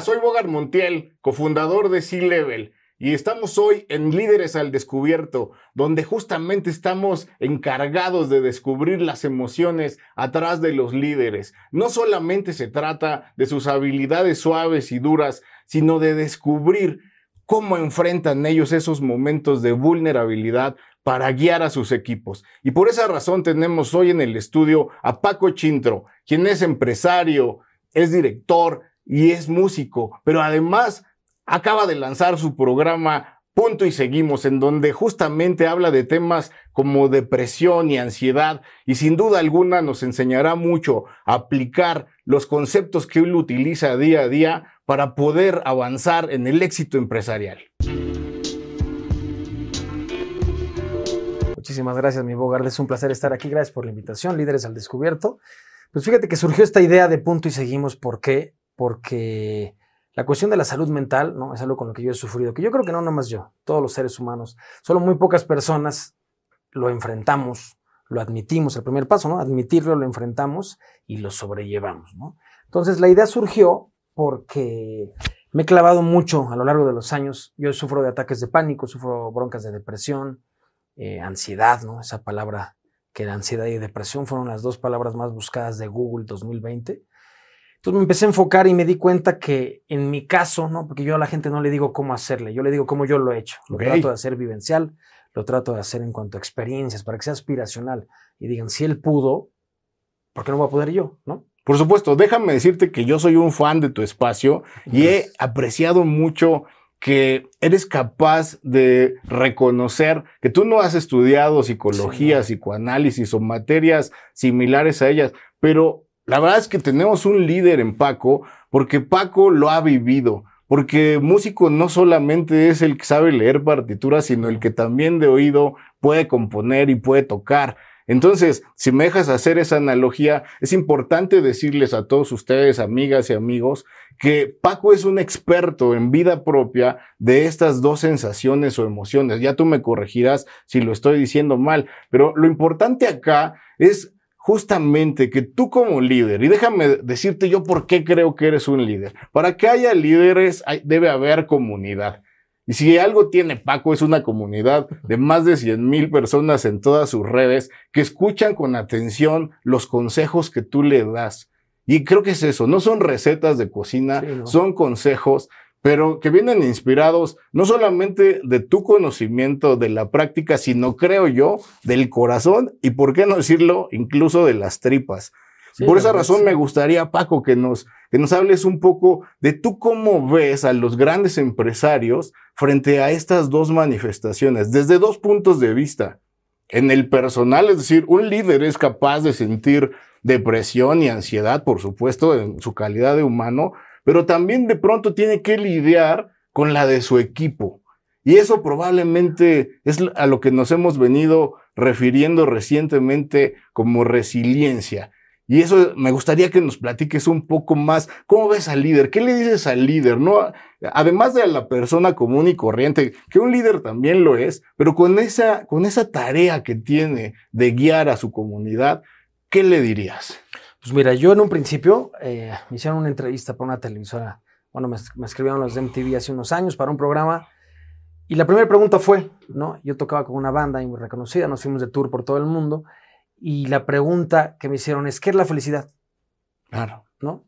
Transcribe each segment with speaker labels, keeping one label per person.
Speaker 1: Soy Bogart Montiel, cofundador de C-Level, y estamos hoy en Líderes al Descubierto, donde justamente estamos encargados de descubrir las emociones atrás de los líderes. No solamente se trata de sus habilidades suaves y duras, sino de descubrir cómo enfrentan ellos esos momentos de vulnerabilidad para guiar a sus equipos. Y por esa razón tenemos hoy en el estudio a Paco Chintro, quien es empresario, es director y es músico, pero además acaba de lanzar su programa Punto y Seguimos, en donde justamente habla de temas como depresión y ansiedad y sin duda alguna nos enseñará mucho a aplicar los conceptos que él utiliza día a día para poder avanzar en el éxito empresarial.
Speaker 2: Muchísimas gracias, mi Bogart. Es un placer estar aquí. Gracias por la invitación. Líderes al Descubierto. Pues fíjate que surgió esta idea de punto y seguimos. ¿Por qué? Porque la cuestión de la salud mental ¿no? es algo con lo que yo he sufrido, que yo creo que no nomás yo, todos los seres humanos, solo muy pocas personas lo enfrentamos, lo admitimos, el primer paso, ¿no? Admitirlo, lo enfrentamos y lo sobrellevamos, ¿no? Entonces la idea surgió porque me he clavado mucho a lo largo de los años. Yo sufro de ataques de pánico, sufro broncas de depresión, eh, ansiedad, ¿no? Esa palabra que la ansiedad y depresión fueron las dos palabras más buscadas de Google 2020. Entonces me empecé a enfocar y me di cuenta que en mi caso, ¿no? Porque yo a la gente no le digo cómo hacerle, yo le digo cómo yo lo he hecho. Lo trato de hacer vivencial, lo trato de hacer en cuanto a experiencias, para que sea aspiracional. Y digan, si él pudo, ¿por qué no voy a poder yo? ¿No?
Speaker 1: Por supuesto, déjame decirte que yo soy un fan de tu espacio y he apreciado mucho que eres capaz de reconocer que tú no has estudiado psicología, psicoanálisis o materias similares a ellas, pero la verdad es que tenemos un líder en Paco porque Paco lo ha vivido. Porque músico no solamente es el que sabe leer partituras, sino el que también de oído puede componer y puede tocar. Entonces, si me dejas hacer esa analogía, es importante decirles a todos ustedes, amigas y amigos, que Paco es un experto en vida propia de estas dos sensaciones o emociones. Ya tú me corregirás si lo estoy diciendo mal, pero lo importante acá es justamente que tú como líder, y déjame decirte yo por qué creo que eres un líder, para que haya líderes debe haber comunidad. Y si algo tiene Paco es una comunidad de más de 100 mil personas en todas sus redes que escuchan con atención los consejos que tú le das. Y creo que es eso, no son recetas de cocina, son consejos, pero que vienen inspirados no solamente de tu conocimiento de la práctica, sino creo yo, del corazón y, por qué no decirlo, incluso de las tripas. por esa razón me gustaría, Paco, que nos, que nos hables un poco de tú cómo ves a los grandes empresarios frente a estas dos manifestaciones, desde dos puntos de vista. En el personal, es decir, un líder es capaz de sentir depresión y ansiedad, por supuesto, en su calidad de humano, pero también de pronto tiene que lidiar con la de su equipo. Y eso probablemente es a lo que nos hemos venido refiriendo recientemente como resiliencia. Y eso me gustaría que nos platiques un poco más. ¿Cómo ves al líder? ¿Qué le dices al líder? No, además de a la persona común y corriente, que un líder también lo es, pero con esa, con esa tarea que tiene de guiar a su comunidad, ¿qué le dirías?
Speaker 2: Pues mira, yo en un principio eh, me hicieron una entrevista para una televisora. Bueno, me, escribieron los de MTV hace unos años para un programa. Y la primera pregunta fue, ¿no? Yo tocaba con una banda muy reconocida, nos fuimos de tour por todo el mundo. Y la pregunta que me hicieron es, ¿qué es la felicidad?
Speaker 1: Claro.
Speaker 2: ¿No?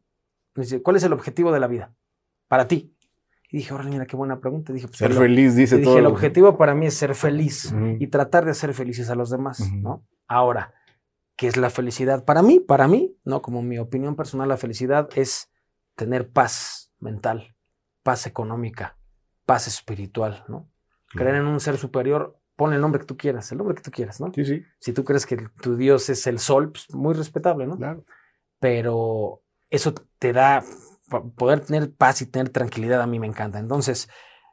Speaker 2: Me dice, ¿cuál es el objetivo de la vida? Para ti. Y dije, órale, mira qué buena pregunta. dije,
Speaker 1: pues, ser feliz, dice todo.
Speaker 2: Dije, el objetivo para mí es ser feliz y tratar de hacer felices a los demás, ¿no? Ahora, ¿Qué es la felicidad? Para mí, para mí, ¿no? Como mi opinión personal, la felicidad es tener paz mental, paz económica, paz espiritual, ¿no? Creer en un ser superior, pon el nombre que tú quieras, el nombre que tú quieras, ¿no?
Speaker 1: Sí, sí.
Speaker 2: Si tú crees que tu Dios es el sol, pues muy respetable, ¿no?
Speaker 1: Claro.
Speaker 2: Pero eso te da, poder tener paz y tener tranquilidad a mí me encanta. Entonces,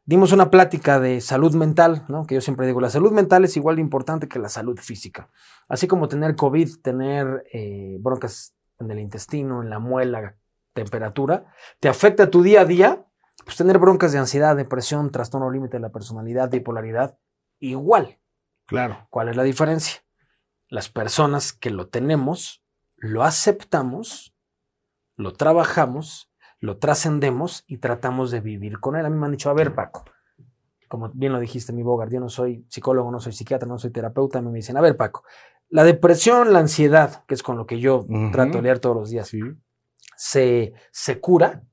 Speaker 2: dimos una plática de salud mental, ¿no? Que yo siempre digo, la salud mental es igual de importante que la salud física. Así como tener COVID, tener eh, broncas en el intestino, en la muela, temperatura, te afecta tu día a día, pues tener broncas de ansiedad, depresión, trastorno límite de la personalidad, bipolaridad, igual.
Speaker 1: Claro.
Speaker 2: ¿Cuál es la diferencia? Las personas que lo tenemos, lo aceptamos, lo trabajamos lo trascendemos y tratamos de vivir con él. A mí me han dicho, a ver, Paco, como bien lo dijiste, mi Bogart, yo no soy psicólogo, no soy psiquiatra, no soy terapeuta, me dicen, a ver, Paco, la depresión, la ansiedad, que es con lo que yo trato de leer todos los días, ¿se, ¿se cura?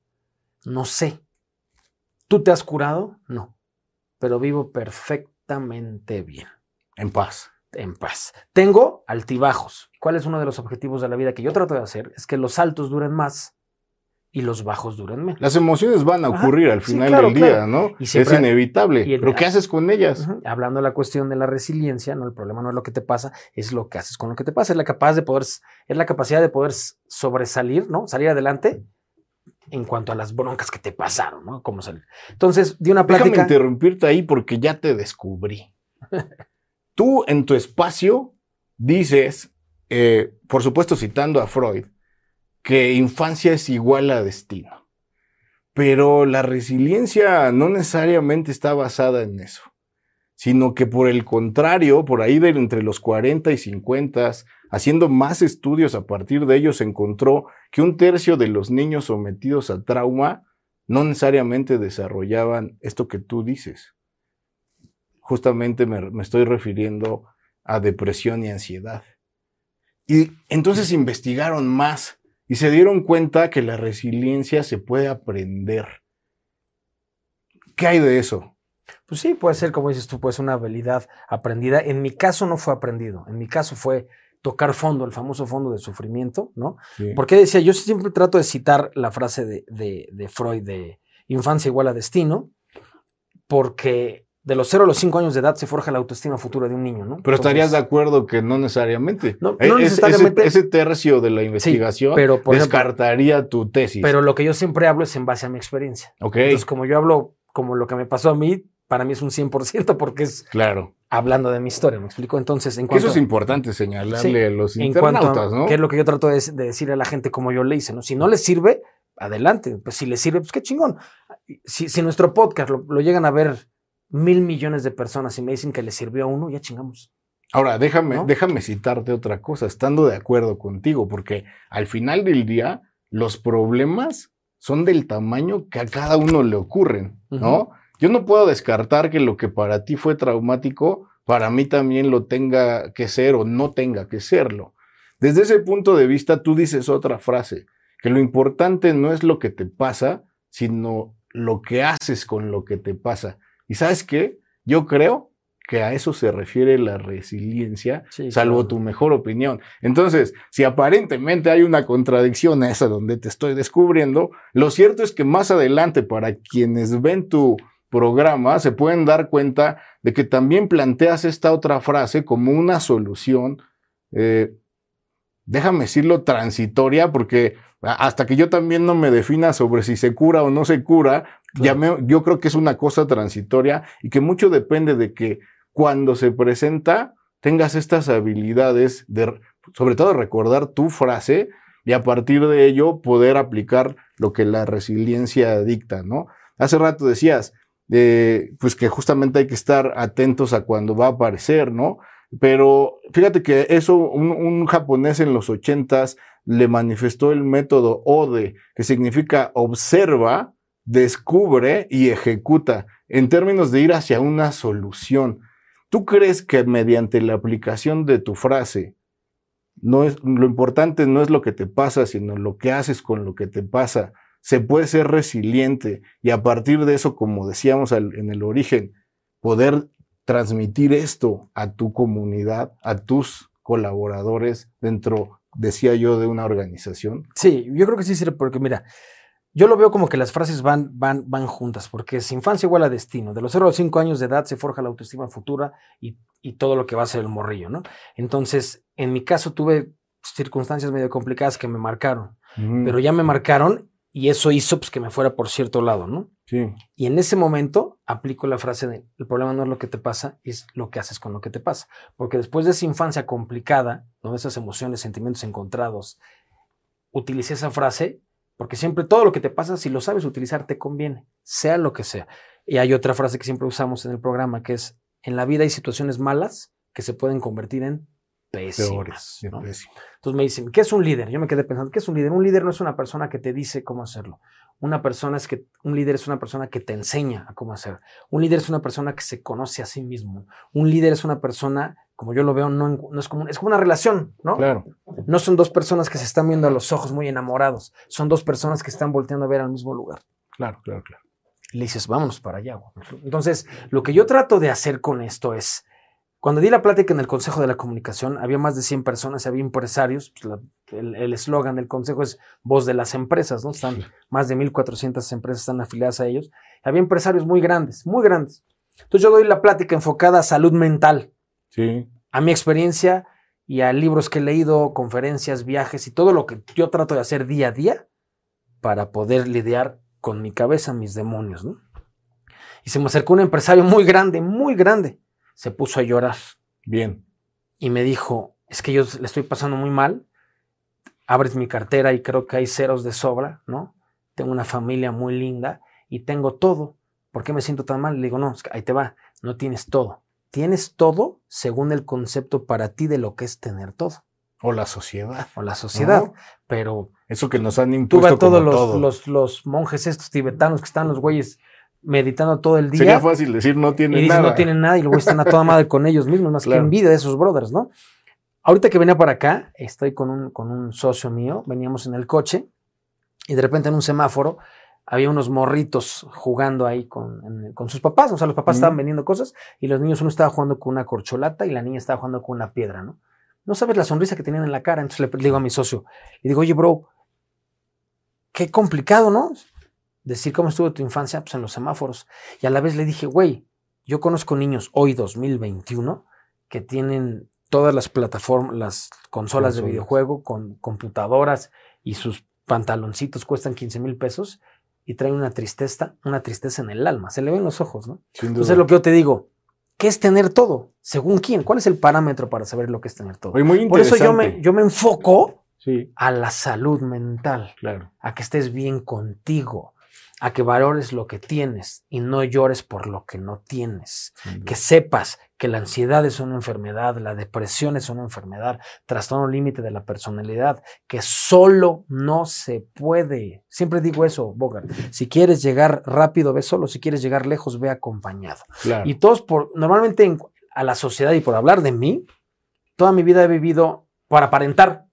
Speaker 2: No sé. ¿Tú te has curado? No. Pero vivo perfectamente bien.
Speaker 1: En paz.
Speaker 2: En paz. Tengo altibajos. ¿Cuál es uno de los objetivos de la vida que yo trato de hacer? Es que los altos duren más y los bajos duren menos.
Speaker 1: Las emociones van a ocurrir al final del día, ¿no? es inevitable. pero ¿qué haces con ellas?
Speaker 2: Hablando de la cuestión de la resiliencia, no, el problema no es lo que te pasa, es lo que haces con lo que te pasa. Es la capaz de poder, es la capacidad de poder sobresalir, ¿no? Salir adelante en cuanto a las broncas que te pasaron, ¿no? Cómo salir. Entonces, di una plática.
Speaker 1: Déjame interrumpirte ahí porque ya te descubrí. Tú en tu espacio dices, eh, por supuesto citando a Freud, que infancia es igual a destino. Pero la resiliencia no necesariamente está basada en eso, sino que por el contrario, por ahí de entre los 40 y 50, haciendo más estudios a partir de ellos, se encontró que un tercio de los niños sometidos a trauma no necesariamente desarrollaban esto que tú dices. Justamente me, me estoy refiriendo a depresión y ansiedad. Y entonces investigaron más y se dieron cuenta que la resiliencia se puede aprender. ¿Qué hay de eso?
Speaker 2: Pues sí, puede ser, como dices tú, pues una habilidad aprendida. En mi caso no fue aprendido, en mi caso fue tocar fondo, el famoso fondo de sufrimiento, ¿no? Porque decía, yo siempre trato de citar la frase de, de Freud de infancia igual a destino, porque de los 0 a los 5 años de edad se forja la autoestima futura de un niño, ¿no?
Speaker 1: Pero estarías de acuerdo que no necesariamente. No, eh, necesariamente. Ese, tercio de la investigación descartaría tu tesis.
Speaker 2: Pero lo que yo siempre hablo es en base a mi experiencia.
Speaker 1: Ok.
Speaker 2: Entonces, como yo hablo como lo que me pasó a mí, para mí es un 100% porque es
Speaker 1: claro.
Speaker 2: hablando de mi historia, ¿me explico? Entonces, en cuanto...
Speaker 1: Eso es importante señalarle a los internautas, ¿no?
Speaker 2: Que es lo que yo trato de, de decirle a la gente como yo le hice, ¿no? Si no les sirve, adelante. Pues si les sirve, pues qué chingón. Si, si nuestro podcast lo llegan a ver mil millones de personas y me dicen que le sirvió a uno, ya chingamos.
Speaker 1: Ahora, déjame, déjame citarte otra cosa, estando de acuerdo contigo, porque al final del día, los problemas son del tamaño que a cada uno le ocurren, ¿no? Yo no puedo descartar que lo que para ti fue traumático, para mí también lo tenga que ser o no tenga que serlo. Desde ese punto de vista, tú dices otra frase, que lo importante no es lo que te pasa, sino lo que haces con lo que te pasa. ¿Y sabes qué? Yo creo que a eso se refiere la resiliencia, salvo tu mejor opinión. Entonces, si aparentemente hay una contradicción a esa donde te estoy descubriendo, lo cierto es que más adelante, para quienes ven tu programa, se pueden dar cuenta de que también planteas esta otra frase como una solución, eh, déjame decirlo, transitoria, porque hasta que yo también no me defina sobre si se cura o no se cura, yo creo que es una cosa transitoria y que mucho depende de que cuando se presenta tengas estas habilidades de, sobre todo, recordar tu frase y a partir de ello poder aplicar lo que la resiliencia dicta, ¿no? Hace rato decías, eh, pues que justamente hay que estar atentos a cuando va a aparecer, ¿no? Pero fíjate que eso, un, japonés en los ochentas le manifestó el método ODE, que significa observa, descubre y ejecuta en términos de ir hacia una solución. ¿Tú crees que mediante la aplicación de tu frase, no es, lo importante no es lo que te pasa, sino lo que haces con lo que te pasa? Se puede ser resiliente y a partir de eso, como decíamos en el origen, poder transmitir esto a tu comunidad, a tus colaboradores dentro, decía yo, de una organización.
Speaker 2: Sí, yo creo que sí sirve porque mira, yo lo veo como que las frases van, van, van juntas, porque es infancia igual a destino. De los 0 a los 5 años de edad se forja la autoestima futura y, todo lo que va a ser el morrillo, ¿no? Entonces, en mi caso tuve circunstancias medio complicadas que me marcaron, pero ya me marcaron y eso hizo pues, que me fuera por cierto lado, ¿no?
Speaker 1: Sí.
Speaker 2: Y en ese momento aplico la frase de, el problema no es lo que te pasa, es lo que haces con lo que te pasa. Porque después de esa infancia complicada, ¿no? esas emociones, sentimientos encontrados, utilicé esa frase porque siempre todo lo que te pasa, si lo sabes utilizar, te conviene, sea lo que sea. Y hay otra frase que siempre usamos en el programa, que es, en la vida hay situaciones malas que se pueden convertir en pésimas.
Speaker 1: Peores.
Speaker 2: ¿no?
Speaker 1: pésimas.
Speaker 2: Entonces me dicen, ¿qué es un líder? Yo me quedé pensando, ¿qué es un líder? Un líder no es una persona que te dice cómo hacerlo. Una persona es que un líder es una persona que te enseña a cómo hacer. Un líder es una persona que se conoce a sí mismo. Un líder es una persona, como yo lo veo, no, es como es como una relación, ¿no?
Speaker 1: Claro.
Speaker 2: No son dos personas que se están viendo a los ojos muy enamorados. Son dos personas que están volteando a ver al mismo lugar.
Speaker 1: Claro, claro, claro.
Speaker 2: Y le dices, vámonos para allá. Entonces, lo que yo trato de hacer con esto es, cuando di la plática en el Consejo de la Comunicación, había más de 100 personas, había empresarios, pues, la- el el eslogan del Consejo es voz de las empresas, ¿no? Están más de 1.400 empresas están afiliadas a ellos. Había empresarios muy grandes, muy grandes. Entonces yo doy la plática enfocada a salud mental,
Speaker 1: Sí.
Speaker 2: a mi experiencia y a libros que he leído, conferencias, viajes y todo lo que yo trato de hacer día a día para poder lidiar con mi cabeza, mis demonios, ¿no? Y se me acercó un empresario muy grande, muy grande. Se puso a llorar
Speaker 1: Bien.
Speaker 2: y me dijo, es que yo le estoy pasando muy mal. Abres mi cartera y creo que hay ceros de sobra, ¿no? Tengo una familia muy linda y tengo todo. ¿Por qué me siento tan mal? Le digo, no, es que ahí te va, no tienes todo. Tienes todo según el concepto para ti de lo que es tener todo,
Speaker 1: O la sociedad.
Speaker 2: o la sociedad.
Speaker 1: ¿no?
Speaker 2: Pero
Speaker 1: Eso que nos han
Speaker 2: tú
Speaker 1: impuesto
Speaker 2: ves a todos los,
Speaker 1: todo.
Speaker 2: los, los monjes estos tibetanos que están los güeyes meditando todo el día.
Speaker 1: Sería fácil decir no
Speaker 2: Y
Speaker 1: tiene
Speaker 2: dicen,
Speaker 1: nada.
Speaker 2: no tienen nada y luego están a toda madre con ellos mismos, más
Speaker 1: Claro.
Speaker 2: que envidia de esos brothers, ¿no? Ahorita que venía para acá, estoy con un, con un socio mío, veníamos en el coche y de repente en un semáforo había unos morritos jugando ahí con, en- con sus papás, o sea, los papás estaban vendiendo cosas y los niños, uno estaba jugando con una corcholata y la niña estaba jugando con una piedra, ¿no? No sabes la sonrisa que tenían en la cara, entonces le, le digo a mi socio, y digo, oye, bro, qué complicado, ¿no? Decir cómo estuvo tu infancia, pues en los semáforos. Y a la vez le dije, güey, yo conozco niños hoy 2021 que tienen todas las plataformas, las consolas de videojuego con computadoras y sus pantaloncitos cuestan 15 mil pesos y traen una tristeza, una tristeza en el alma, se le ven los ojos, ¿no? Entonces lo que yo te digo, ¿qué es tener todo? ¿Según quién? ¿Cuál es el parámetro para saber lo que es tener todo?
Speaker 1: Muy
Speaker 2: Por eso yo me, yo me enfoco
Speaker 1: Sí,
Speaker 2: a la salud mental
Speaker 1: claro.
Speaker 2: a que estés bien contigo, a que valores lo que tienes y no llores por lo que no tienes. Que sepas que la ansiedad es una enfermedad, la depresión es una enfermedad, trastorno límite de la personalidad, que solo no se puede. Siempre digo eso, Bogart. Si quieres llegar rápido, ve solo. Si quieres llegar lejos, ve acompañado.
Speaker 1: Claro.
Speaker 2: Y todos, por, normalmente en- a la sociedad y por hablar de mí, toda mi vida he vivido para aparentar.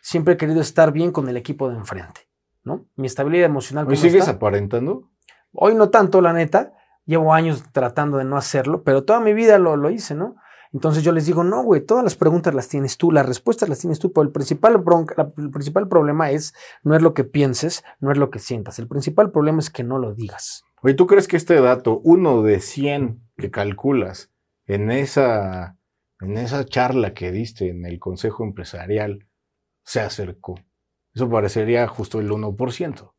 Speaker 2: Siempre he querido estar bien con el equipo de enfrente. ¿No? Mi estabilidad emocional.
Speaker 1: ¿Hoy
Speaker 2: ¿cómo
Speaker 1: sigues
Speaker 2: está?
Speaker 1: aparentando?
Speaker 2: Hoy no tanto, la neta. Llevo años tratando de no hacerlo, pero toda mi vida lo, lo hice, ¿no? Entonces yo les digo, no, güey, todas las preguntas las tienes tú, las respuestas las tienes tú, pero el principal, bronca- el principal problema es, no es lo que pienses, no es lo que sientas. El principal problema es que no lo digas.
Speaker 1: Oye, ¿tú crees que este dato, uno de 100 que calculas en esa, en esa charla que diste en el Consejo Empresarial, se acercó? Eso parecería justo el 1%.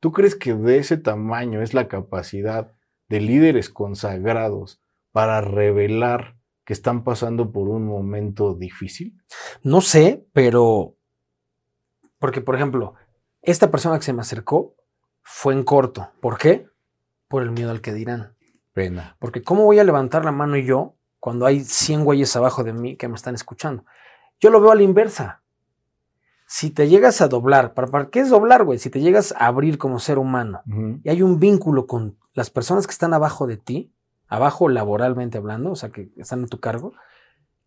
Speaker 1: ¿Tú crees que de ese tamaño es la capacidad de líderes consagrados para revelar que están pasando por un momento difícil?
Speaker 2: No sé, pero. Porque, por ejemplo, esta persona que se me acercó fue en corto. ¿Por qué? Por el miedo al que dirán.
Speaker 1: Pena.
Speaker 2: Porque, ¿cómo voy a levantar la mano yo cuando hay 100 güeyes abajo de mí que me están escuchando? Yo lo veo a la inversa. Si te llegas a doblar, ¿para, para qué es doblar, güey? Si te llegas a abrir como ser humano y hay un vínculo con las personas que están abajo de ti, abajo laboralmente hablando, o sea, que están en tu cargo,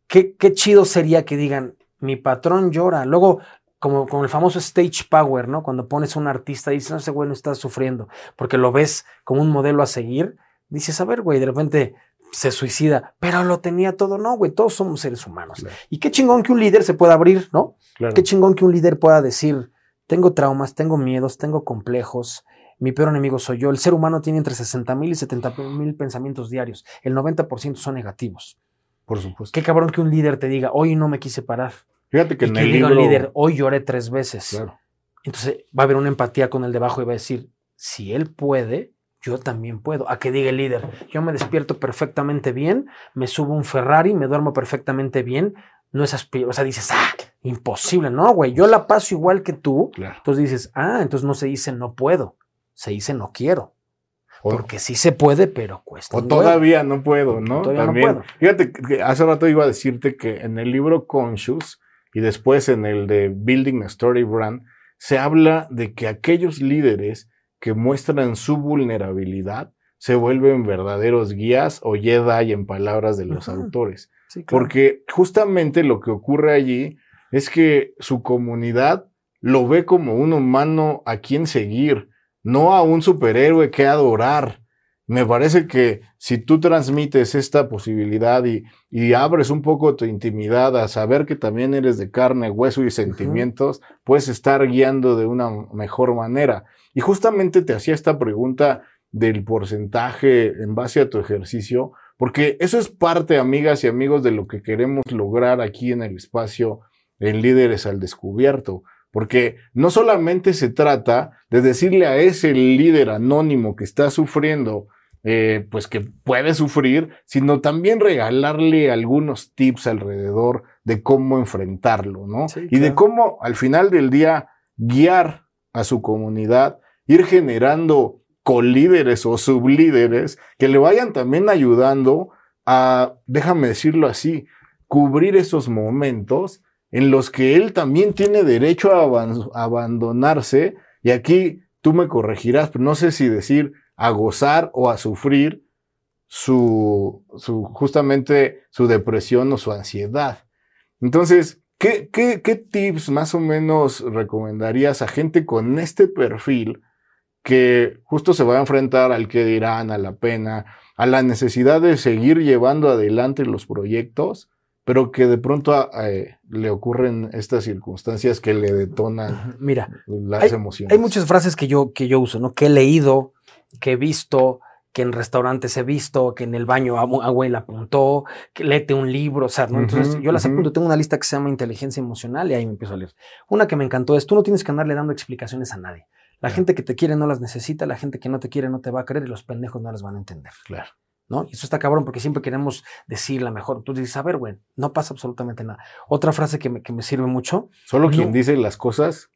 Speaker 2: qué, qué chido sería que digan, mi patrón llora. Luego, como, como el famoso stage power, ¿no? Cuando pones a un artista y dices, no, ese güey no está sufriendo, porque lo ves como un modelo a seguir, dices, a ver, güey, de repente se suicida, pero lo tenía todo. No, güey, todos somos seres humanos.
Speaker 1: Claro.
Speaker 2: Y qué chingón que un líder se pueda abrir, ¿no?
Speaker 1: Claro.
Speaker 2: Qué chingón que un líder pueda decir, tengo traumas, tengo miedos, tengo complejos, mi peor enemigo soy yo. El ser humano tiene entre 60 mil y 70 mil pensamientos diarios. El 90% son negativos.
Speaker 1: Por supuesto.
Speaker 2: Qué cabrón que un líder te diga, hoy no me quise parar.
Speaker 1: Fíjate que
Speaker 2: Y
Speaker 1: en
Speaker 2: que
Speaker 1: el
Speaker 2: diga
Speaker 1: libro...
Speaker 2: un líder, hoy lloré tres veces.
Speaker 1: Claro.
Speaker 2: Entonces va a haber una empatía con el debajo y va a decir, si él puede, yo también puedo. A que diga el líder, yo me despierto perfectamente bien, me subo un Ferrari, me duermo perfectamente bien. No es aspi- o sea, dices, ah, imposible. No, güey, yo la paso igual que tú.
Speaker 1: Claro.
Speaker 2: Entonces dices, ah, entonces no se dice no puedo, se dice no quiero.
Speaker 1: O-
Speaker 2: Porque sí se puede, pero cuesta.
Speaker 1: O todavía no puedo, ¿no?
Speaker 2: Todavía no
Speaker 1: También.
Speaker 2: puedo.
Speaker 1: Fíjate que hace rato iba a decirte que en el libro Conscious y después en el de Building a Story Brand se habla de que aquellos líderes que muestran su vulnerabilidad se vuelven verdaderos guías o Jedi en palabras de los autores.
Speaker 2: Sí, claro.
Speaker 1: Porque justamente lo que ocurre allí es que su comunidad lo ve como un humano a quien seguir, no a un superhéroe que adorar. Me parece que si tú transmites esta posibilidad y, y abres un poco tu intimidad a saber que también eres de carne, hueso y sentimientos, puedes estar guiando de una mejor manera. Y justamente te hacía esta pregunta del porcentaje en base a tu ejercicio, porque eso es parte, amigas y amigos, de lo que queremos lograr aquí en el espacio en Líderes al Descubierto. Porque no solamente se trata de decirle a ese líder anónimo que está sufriendo, eh, pues que puede sufrir, sino también regalarle algunos tips alrededor de cómo enfrentarlo, ¿no?
Speaker 2: Sí,
Speaker 1: y de cómo al final del día guiar a su comunidad, ir generando colíderes o sublíderes que le vayan también ayudando a, déjame decirlo así, cubrir esos momentos en los que él también tiene derecho a a abandonarse, y aquí tú me corregirás, pero no sé si decir a gozar o a sufrir su, su justamente su depresión o su ansiedad. Entonces, ¿qué, qué, qué tips más o menos recomendarías a gente con este perfil que justo se va a enfrentar al que dirán, a la pena, a la necesidad de seguir llevando adelante los proyectos, pero que de pronto eh, le ocurren estas circunstancias que le detonan.
Speaker 2: Mira,
Speaker 1: las emociones?
Speaker 2: hay muchas frases que yo, que yo uso, ¿no? Que he leído, que he visto, que en restaurantes he visto, que en el baño agua la apuntó, que léete un libro, o sea, ¿no? Entonces yo las
Speaker 1: ujú.
Speaker 2: apunto, tengo una lista que se llama inteligencia emocional y ahí me empiezo a leer. Una que me encantó es, tú no tienes que andarle dando explicaciones a nadie. La
Speaker 1: Claro.
Speaker 2: gente que te quiere no las necesita, la gente que no te quiere no te va a creer y los pendejos no las van a entender.
Speaker 1: Claro.
Speaker 2: ¿no? Y eso está cabrón porque siempre queremos decir la mejor. Tú dices, a ver, güey, no pasa absolutamente nada. Otra frase que me, que me sirve mucho.
Speaker 1: Solo quien dice las cosas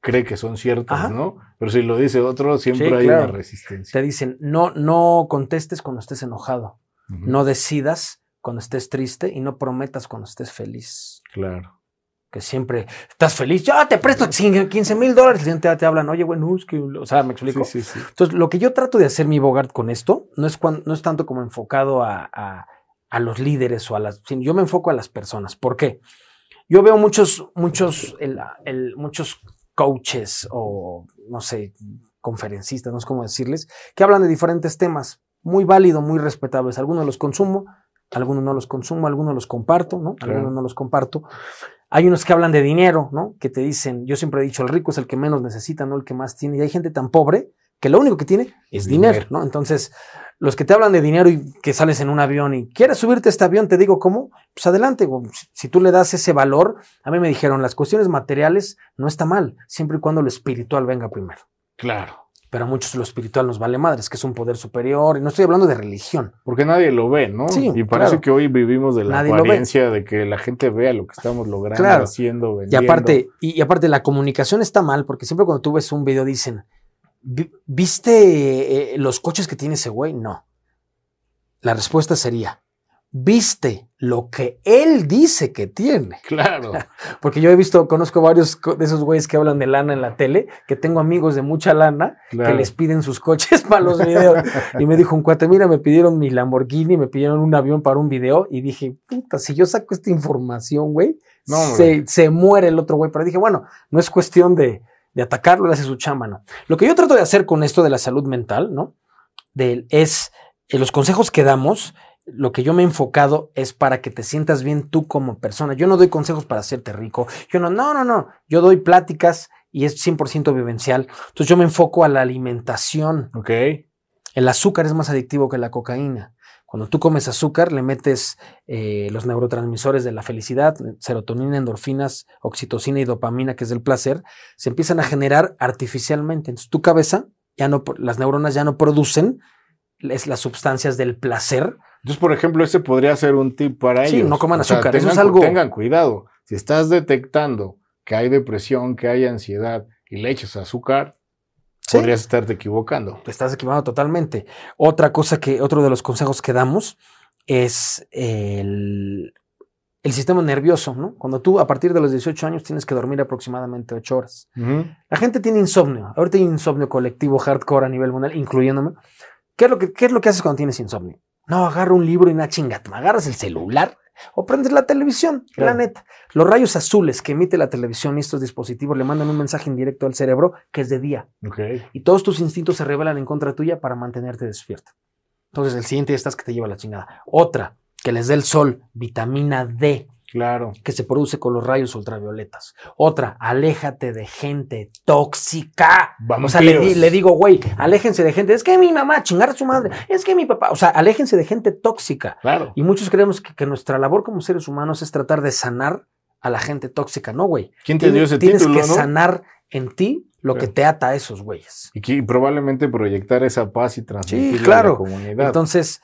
Speaker 1: cree que son ciertas,
Speaker 2: Ajá.
Speaker 1: ¿no? Pero si lo dice otro, siempre
Speaker 2: Sí,
Speaker 1: hay
Speaker 2: claro.
Speaker 1: una resistencia.
Speaker 2: Te dicen, no, no contestes cuando estés enojado, no decidas cuando estés triste y no prometas cuando estés feliz.
Speaker 1: Claro.
Speaker 2: Que siempre estás feliz, ya te presto 15 mil dólares, y te, te hablan, oye, bueno, es que, o sea, me explico.
Speaker 1: Sí, sí, sí.
Speaker 2: Entonces, lo que yo trato de hacer mi Bogart con esto no es, cuan- no es tanto como enfocado a, a- a los líderes o a las. sino Yo me enfoco a las personas. ¿Por qué? Yo veo muchos, muchos, el- el- muchos coaches o no sé, conferencistas, no sé cómo decirles, que hablan de diferentes temas. Muy válido, muy respetables. Algunos los consumo, algunos no los consumo, algunos los comparto, ¿no?
Speaker 1: Claro.
Speaker 2: Algunos no los comparto. Hay unos que hablan de dinero, ¿no? Que te dicen, yo siempre he dicho, el rico es el que menos necesita, no el que más tiene. Y hay gente tan pobre que lo único que tiene es dinero,
Speaker 1: Dinero.
Speaker 2: ¿no? Entonces, los que te hablan de dinero y que sales en un avión y quieres subirte a este avión, te digo, ¿cómo? Pues adelante. Si- tú le das ese valor, a mí me dijeron, las cuestiones materiales no está mal, siempre y cuando lo espiritual venga primero.
Speaker 1: Claro.
Speaker 2: Pero a muchos lo espiritual nos vale madres, que es un poder superior, y no estoy hablando de religión.
Speaker 1: Porque nadie lo ve, ¿no?
Speaker 2: Sí,
Speaker 1: y parece
Speaker 2: claro.
Speaker 1: que hoy vivimos de la apariencia de que la gente vea lo que estamos logrando,
Speaker 2: Claro.
Speaker 1: haciendo,
Speaker 2: Y
Speaker 1: vendiendo.
Speaker 2: aparte, y, y aparte la comunicación está mal, porque siempre cuando tú ves un video dicen, "Vi- ¿viste eh, los coches que tiene ese güey? No. La respuesta sería, ¿viste lo que él dice que tiene?
Speaker 1: Claro.
Speaker 2: Porque yo he visto, conozco varios de esos güeyes que hablan de lana en la tele, que tengo amigos de mucha lana
Speaker 1: claro.
Speaker 2: que les piden sus coches para los videos. y me dijo un cuate, mira, me pidieron mi Lamborghini, me pidieron un avión para un video. Y dije, puta, si yo saco esta información, güey,
Speaker 1: No,
Speaker 2: se, se muere el otro güey. Pero dije, bueno, no es cuestión de, de atacarlo, le hace su chamba, ¿no? Lo que yo trato de hacer con esto de la salud mental, ¿no? De, es eh, los consejos que damos. Lo que yo me he enfocado es para que te sientas bien tú como persona. Yo no doy consejos para hacerte rico. Yo no, no, no, no. Yo doy pláticas y es 100% vivencial. Entonces yo me enfoco a la alimentación.
Speaker 1: Ok.
Speaker 2: El azúcar es más adictivo que la cocaína. Cuando tú comes azúcar, le metes eh, los neurotransmisores de la felicidad, serotonina, endorfinas, oxitocina y dopamina, que es del placer, se empiezan a generar artificialmente. Entonces tu cabeza, ya no, las neuronas ya no producen las sustancias del placer.
Speaker 1: Entonces, por ejemplo, ese podría ser un tip para
Speaker 2: Sí,
Speaker 1: ellos.
Speaker 2: no coman
Speaker 1: O sea,
Speaker 2: azúcar, eso es algo-
Speaker 1: Tengan cuidado. Si estás detectando que hay depresión, que hay ansiedad y le echas azúcar, podrías estarte equivocando.
Speaker 2: Te estás equivocando totalmente. Otra cosa que, otro de los consejos que damos es el, el sistema nervioso, ¿no? Cuando tú a partir de los 18 años tienes que dormir aproximadamente 8 horas. La gente tiene insomnio. Ahorita hay insomnio colectivo hardcore a nivel mundial, incluyéndome. ¿Qué es lo que, qué es lo que haces cuando tienes insomnio? No, agarra un libro y una chingata. Agarras el celular o prendes la televisión, la neta. Los rayos azules que emite la televisión y estos dispositivos le mandan un mensaje indirecto al cerebro que es de día. Y todos tus instintos se revelan en contra tuya para mantenerte despierto. Entonces, el siguiente estás que te lleva la chingada. Otra, que les dé el sol, vitamina D.
Speaker 1: Claro.
Speaker 2: Que se produce con los rayos ultravioletas. Otra, aléjate de gente tóxica.
Speaker 1: Vamos
Speaker 2: o sea, le, le, digo, güey, aléjense de gente. Es que mi mamá, chingar a su madre. Es que mi papá. O sea, aléjense de gente tóxica.
Speaker 1: Claro.
Speaker 2: Y muchos creemos que, que nuestra labor como seres humanos es tratar de sanar a la gente tóxica. No, güey.
Speaker 1: ¿Quién te dio ese
Speaker 2: Tienes
Speaker 1: título,
Speaker 2: que
Speaker 1: no?
Speaker 2: sanar en ti lo
Speaker 1: Claro.
Speaker 2: que te ata a esos güeyes.
Speaker 1: Y, que- probablemente proyectar esa paz y transmitirla
Speaker 2: claro.
Speaker 1: a la comunidad.
Speaker 2: Entonces,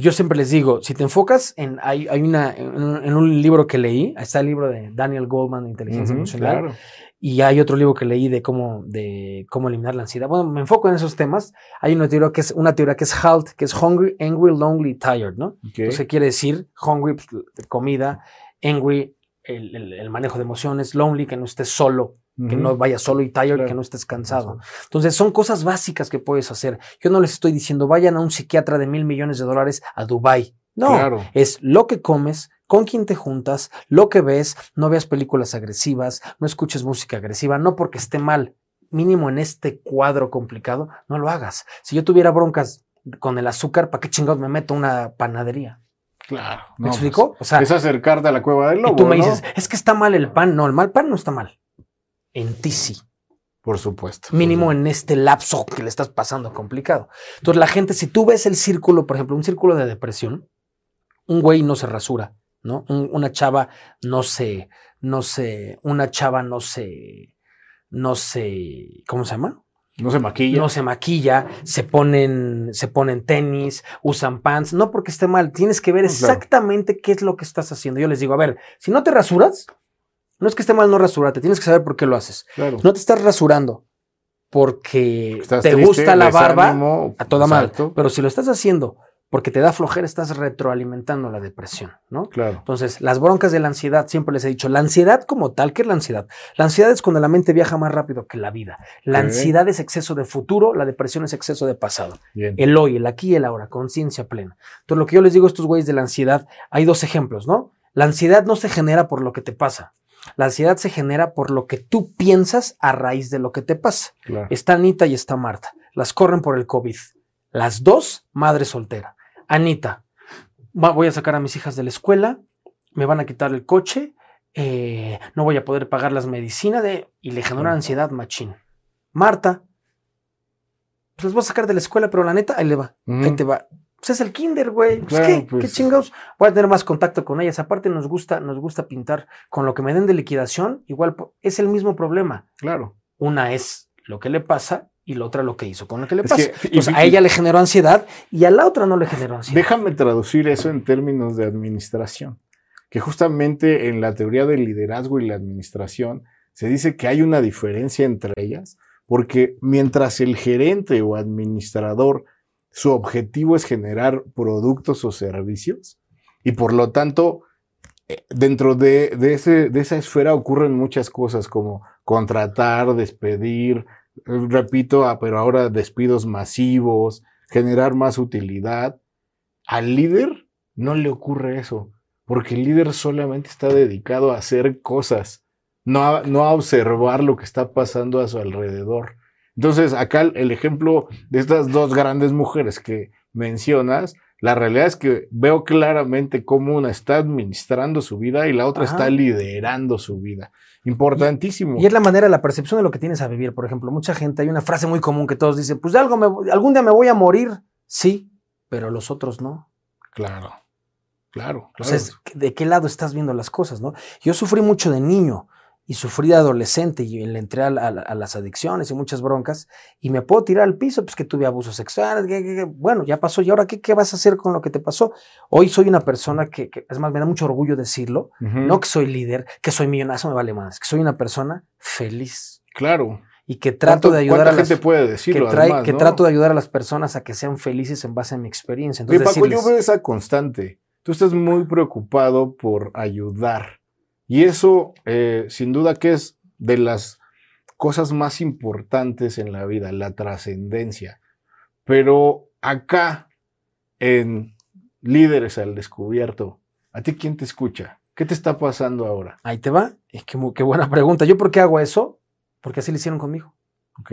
Speaker 2: yo siempre les digo, si te enfocas en, hay, hay una, en, un- en un libro que leí, está el libro de Daniel Goldman de Inteligencia Emocional,
Speaker 1: claro.
Speaker 2: y hay otro libro que leí de cómo, de cómo eliminar la ansiedad. Bueno, me enfoco en esos temas. Hay una teoría que es, una teoría que es HALT, que es Hungry, Angry, Lonely, Tired, ¿no?
Speaker 1: Ok.
Speaker 2: Entonces, ¿qué quiere decir? Hungry, pues, comida, angry, el, el- el manejo de emociones, lonely, que no estés solo, que no vayas solo y tired,
Speaker 1: Claro.
Speaker 2: que no estés cansado. Entonces, son cosas básicas que puedes hacer. Yo no les estoy diciendo, vayan a un psiquiatra de mil millones de dólares a Dubai. No,
Speaker 1: Claro.
Speaker 2: es lo que comes, con quién te juntas, lo que ves, no veas películas agresivas, no escuches música agresiva, no porque esté mal, mínimo en este cuadro complicado, no lo hagas. Si yo tuviera broncas con el azúcar, ¿para qué chingados me meto a una panadería?
Speaker 1: Claro.
Speaker 2: ¿Me
Speaker 1: No,
Speaker 2: explico?
Speaker 1: pues,
Speaker 2: o sea,
Speaker 1: es acercarte a la cueva del lobo.
Speaker 2: y tú me
Speaker 1: ¿no?
Speaker 2: dices, es que está mal el pan. No, el mal pan no está mal. En ti sí.
Speaker 1: Por supuesto.
Speaker 2: Mínimo en este lapso que le estás pasando complicado. Entonces, la gente, si tú ves el círculo, por ejemplo, un círculo de depresión, un güey no se rasura, ¿no? Un- una chava no se, no se, una chava no se, no se, ¿cómo se llama?
Speaker 1: No se maquilla.
Speaker 2: No se maquilla, se ponen, se ponen tenis, usan pants, no porque esté mal, tienes que ver
Speaker 1: No, claro.
Speaker 2: exactamente qué es lo que estás haciendo. Yo les digo, a ver, si no te rasuras, no es que esté mal no rasurarte, tienes que saber por qué lo haces.
Speaker 1: Claro.
Speaker 2: No te estás rasurando porque
Speaker 1: Estás
Speaker 2: te
Speaker 1: triste,
Speaker 2: gusta la barba
Speaker 1: desánimo,
Speaker 2: a toda madre.
Speaker 1: exacto.
Speaker 2: Pero si lo estás haciendo porque te da flojera, estás retroalimentando la depresión, ¿no?
Speaker 1: Claro.
Speaker 2: Entonces, las broncas de la ansiedad, siempre les he dicho, la ansiedad como tal, ¿qué es la ansiedad? La ansiedad es cuando la mente viaja más rápido que la vida. La ansiedad es exceso de futuro, la depresión es exceso de pasado.
Speaker 1: Bien.
Speaker 2: El hoy, el aquí y el ahora, conciencia plena. Entonces, lo que yo les digo a estos güeyes de la ansiedad, hay dos ejemplos, ¿no? La ansiedad no se genera por lo que te pasa. La ansiedad se genera por lo que tú piensas a raíz de lo que te pasa.
Speaker 1: claro.
Speaker 2: Está Anita y está Marta. Las corren por el COVID. Las dos, madre soltera. Anita, va- voy a sacar a mis hijas de la escuela, me van a quitar el coche, eh, no voy a poder pagar las medicinas de, y le genera ansiedad machín. Marta, pues las voy a sacar de la escuela, pero la neta, ahí le va. Ahí te va. Pues es el kinder, güey. Pues,
Speaker 1: Claro,
Speaker 2: ¿qué?
Speaker 1: pues.
Speaker 2: ¿Qué chingados? Voy a tener más contacto con ellas. Aparte, nos gusta, nos gusta pintar. Con lo que me den de liquidación, igual es el mismo problema.
Speaker 1: Claro.
Speaker 2: Una es lo que le pasa y la otra lo que hizo con lo que le
Speaker 1: Es
Speaker 2: pasa.
Speaker 1: que- y-
Speaker 2: Entonces, a ella le generó ansiedad y a la otra no le generó ansiedad.
Speaker 1: Déjame traducir eso en términos de administración, que justamente en la teoría del liderazgo y la administración se dice que hay una diferencia entre ellas, porque mientras el gerente o administrador, su objetivo es generar productos o servicios, y por lo tanto, eh, dentro de, de ese- de esa esfera ocurren muchas cosas como contratar, despedir, eh, repito, ah, pero ahora despidos masivos, generar más utilidad. Al líder no le ocurre eso, porque el líder solamente está dedicado a hacer cosas, no no a observar lo que está pasando a su alrededor. Entonces, acá el- ejemplo de estas dos grandes mujeres que mencionas, la realidad es que veo claramente cómo una está administrando su vida y la otra
Speaker 2: Ajá.
Speaker 1: está liderando su vida. Importantísimo.
Speaker 2: Y es la manera, la percepción de lo que tienes a vivir. Por ejemplo, mucha gente, hay una frase muy común que todos dicen, pues de algo me algún día me voy a morir. Sí, pero los otros no.
Speaker 1: Claro, claro,
Speaker 2: O
Speaker 1: claro.
Speaker 2: sea, es- ¿de qué lado estás viendo las cosas, no? Yo sufrí mucho de niño y sufrí de adolescente y le entré a, la- a la- a las adicciones y muchas broncas y me puedo tirar al piso, pues que tuve abusos sexuales, que- que- que- bueno, ya pasó y ahora ¿qué, qué vas a hacer con lo que te pasó? Hoy soy una persona que, que- es más, me da mucho orgullo decirlo, no que soy líder, que soy millonario, me vale más, que soy una persona feliz.
Speaker 1: Claro.
Speaker 2: y que trato de ayudar a
Speaker 1: las,
Speaker 2: gente
Speaker 1: puede decirlo,
Speaker 2: que, que trato de ayudar a las personas a que sean felices en base a mi experiencia. Entonces,
Speaker 1: Paco, yo veo esa constante. Tú estás muy preocupado por ayudar. Y eso, eh, sin duda, que es de las cosas más importantes en la vida, la trascendencia. Pero acá, en Líderes al Descubierto, ¿a ti quién te escucha? ¿Qué te está pasando ahora?
Speaker 2: Ahí te va. Es que qué buena pregunta. ¿Yo por qué hago eso? Porque así lo hicieron conmigo.
Speaker 1: Ok.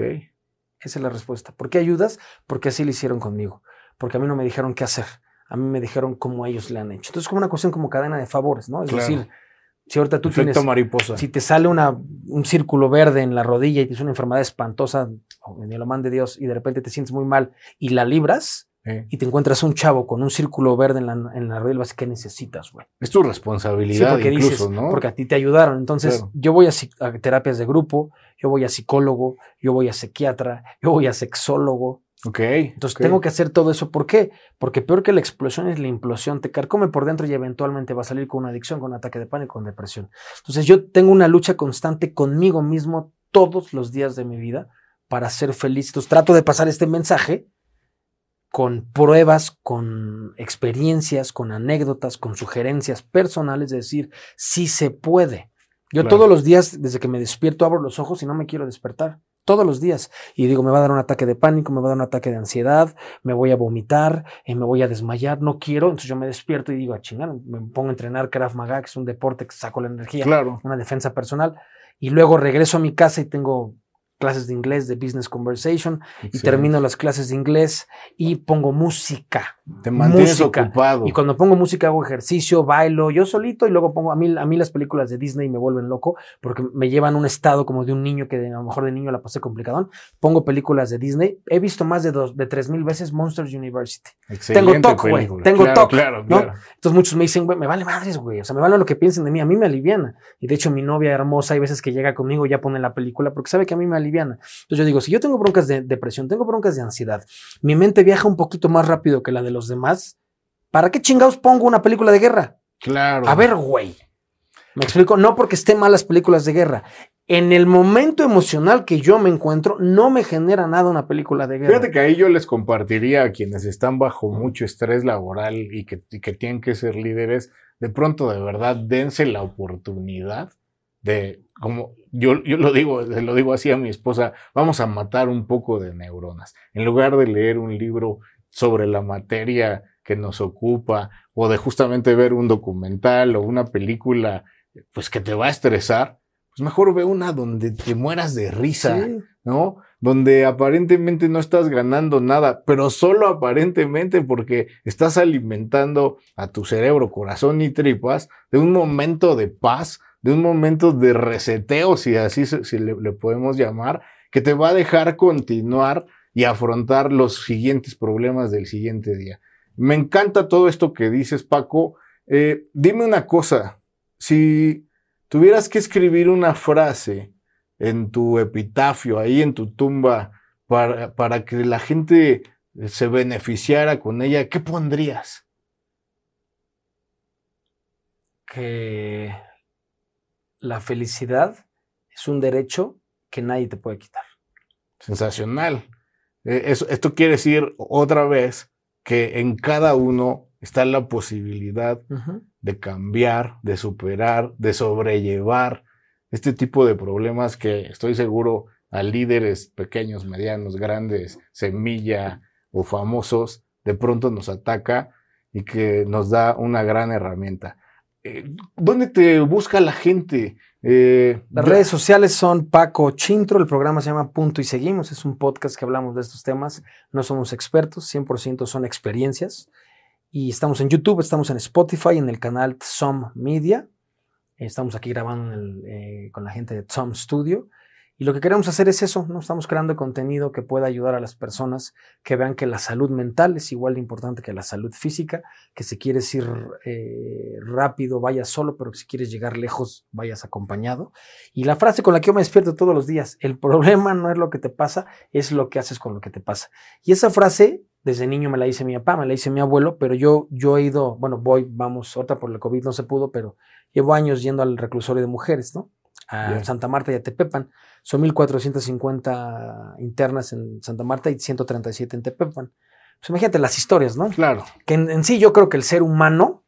Speaker 2: Esa es la respuesta. ¿Por qué ayudas? Porque así lo hicieron conmigo. Porque a mí no me dijeron qué hacer. A mí me dijeron cómo ellos le han hecho. Entonces, es como una cuestión como cadena de favores, ¿no? Es decir, si ahorita tú tienes.
Speaker 1: mariposa.
Speaker 2: Si te sale una, un círculo verde en la rodilla y tienes una enfermedad espantosa, ni lo mande Dios, y de repente te sientes muy mal y la libras, y te encuentras un chavo con un círculo verde en la, en la rodilla, ¿qué necesitas, güey?
Speaker 1: Es tu responsabilidad, incluso, ¿no?
Speaker 2: Porque a ti te ayudaron. Entonces, yo voy a, terapias de grupo, yo voy a psicólogo, yo voy a psiquiatra, yo voy a sexólogo.
Speaker 1: Ok.
Speaker 2: Entonces tengo que hacer todo eso. ¿Por qué? Porque peor que la explosión es la implosión. Te carcome por dentro y eventualmente va a salir con una adicción, con un ataque de pánico, con depresión. Entonces yo tengo una lucha constante conmigo mismo todos los días de mi vida para ser feliz. Entonces trato de pasar este mensaje con pruebas, con experiencias, con anécdotas, con sugerencias personales, de decir, sí se puede. Yo todos los días, desde que me despierto, abro los ojos y no me quiero despertar. Todos los días. Y digo, me va a dar un ataque de pánico, me va a dar un ataque de ansiedad, me voy a vomitar, eh, me voy a desmayar, no quiero. Entonces yo me despierto y digo, a chingar, me pongo a entrenar Krav Maga, que es un deporte que saco la energía,
Speaker 1: claro.
Speaker 2: una defensa personal. Y luego regreso a mi casa y tengo clases de inglés de Business Conversation y termino las clases de inglés y pongo música.
Speaker 1: Te mantienes ocupado.
Speaker 2: Y cuando pongo música hago ejercicio, bailo yo solito y luego pongo a mí, a mí las películas de Disney me vuelven loco porque me llevan a un estado como de un niño que a lo mejor de niño la pasé complicadón. Pongo películas de Disney. He visto más de dos, de tres mil veces Monsters University.
Speaker 1: Excelente
Speaker 2: tengo TOC, güey. Tengo
Speaker 1: claro,
Speaker 2: TOC.
Speaker 1: Claro,
Speaker 2: ¿no? Entonces muchos me dicen, güey, me vale madres, güey. O sea, me vale lo que piensen de mí. A mí me aliviana. Y de hecho mi novia hermosa hay veces que llega conmigo ya pone la película porque sabe que a mí me aliviana. Entonces yo digo, si yo tengo broncas de depresión, tengo broncas de ansiedad, mi mente viaja un poquito más rápido que la de los demás, ¿para qué chingados pongo una película de guerra?
Speaker 1: Claro.
Speaker 2: A ver, güey. Me explico, no porque estén mal las películas de guerra. En el momento emocional que yo me encuentro, no me genera nada una película de guerra.
Speaker 1: Fíjate que ahí yo les compartiría a quienes están bajo mucho estrés laboral y que, y que tienen que ser líderes, de pronto de verdad dense la oportunidad de, como yo, yo lo digo, lo digo así a mi esposa, vamos a matar un poco de neuronas. En lugar de leer un libro sobre la materia que nos ocupa o de justamente ver un documental o una película, pues que te va a estresar, pues mejor ve una donde te mueras de risa, ¿no? Donde aparentemente no estás ganando nada, pero solo aparentemente porque estás alimentando a tu cerebro, corazón y tripas de un momento de paz de un momento de reseteo, si así si le, podemos llamar, que te va a dejar continuar y afrontar los siguientes problemas del siguiente día. Me encanta todo esto que dices, Paco. Eh, dime una cosa, si tuvieras que escribir una frase en tu epitafio, ahí en tu tumba, para, para que la gente se beneficiara con ella, ¿qué pondrías?
Speaker 2: Que la felicidad es un derecho que nadie te puede quitar.
Speaker 1: Sensacional. Eh, esto quiere decir otra vez que en cada uno está la posibilidad de cambiar, de superar, de sobrellevar este tipo de problemas que estoy seguro a líderes pequeños, medianos, grandes, semilla o famosos, de pronto nos ataca y que nos da una gran herramienta. Eh, ¿dónde te busca la gente?
Speaker 2: Eh, Las redes sociales son Paco Chintro, el programa se llama Punto y Seguimos, es un podcast que hablamos de estos temas, no somos expertos, 100% son experiencias. Y estamos en YouTube, estamos en Spotify, en el canal Some Media. Estamos aquí grabando eh, con la gente de Some Studio. Y lo que queremos hacer es eso, ¿no? Estamos creando contenido que pueda ayudar a las personas que vean que la salud mental es igual de importante que la salud física, que si quieres ir eh, rápido, vayas solo, pero si quieres llegar lejos, vayas acompañado. Y la frase con la que yo me despierto todos los días, el problema no es lo que te pasa, es lo que haces con lo que te pasa. Y esa frase, desde niño me la dice mi papá, me la dice mi abuelo, pero yo, yo he ido, bueno, voy, vamos, otra por el COVID no se pudo, pero llevo años yendo al reclusorio de mujeres, ¿no? A. Santa Marta y a Tepepan. Son 1.450 internas en Santa Marta y 137 en Tepepan. Pues imagínate las historias, ¿no?
Speaker 1: Claro.
Speaker 2: Que en, en sí yo creo que el ser humano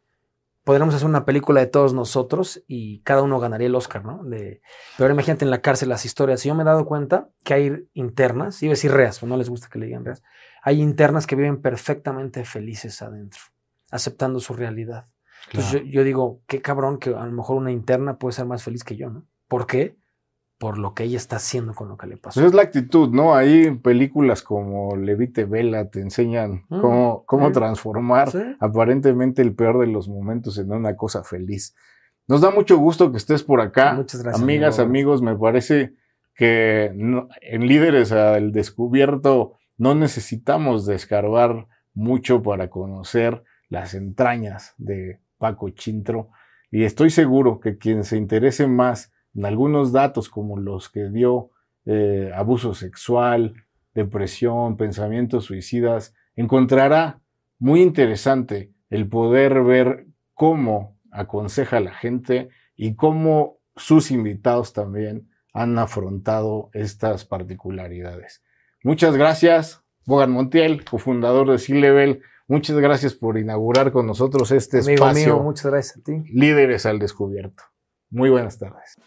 Speaker 2: podríamos hacer una película de todos nosotros y cada uno ganaría el Oscar, ¿no? De, pero ahora imagínate en la cárcel las historias. Y yo me he dado cuenta que hay internas, iba a decir reas, pero no les gusta que le digan reas, hay internas que viven perfectamente felices adentro, aceptando su realidad. Entonces yo, yo digo, qué cabrón que a lo mejor una interna puede ser más feliz que yo, ¿no? ¿Por qué? Por lo que ella está haciendo con lo que le pasó.
Speaker 1: Pues es la actitud, ¿no? Ahí películas como Levite Vela te enseñan
Speaker 2: Mm,
Speaker 1: cómo, cómo
Speaker 2: sí.
Speaker 1: transformar
Speaker 2: Sí.
Speaker 1: aparentemente el peor de los momentos en una cosa feliz. Nos da mucho gusto que estés por acá.
Speaker 2: Muchas gracias.
Speaker 1: Amigas,
Speaker 2: amigo.
Speaker 1: amigos, me parece que no- en Líderes al Descubierto no necesitamos de escarbar mucho para conocer las entrañas de Paco Chintro y estoy seguro que quien se interese más en algunos datos como los que dio eh, abuso sexual, depresión, pensamientos suicidas, encontrará muy interesante el poder ver cómo aconseja a la gente y cómo sus invitados también han afrontado estas particularidades. Muchas gracias, Bogan Montiel, cofundador de C-Level. Muchas gracias por inaugurar con nosotros este
Speaker 2: Amigo
Speaker 1: espacio
Speaker 2: mío, muchas gracias a ti.
Speaker 1: Líderes al Descubierto. Muy buenas tardes.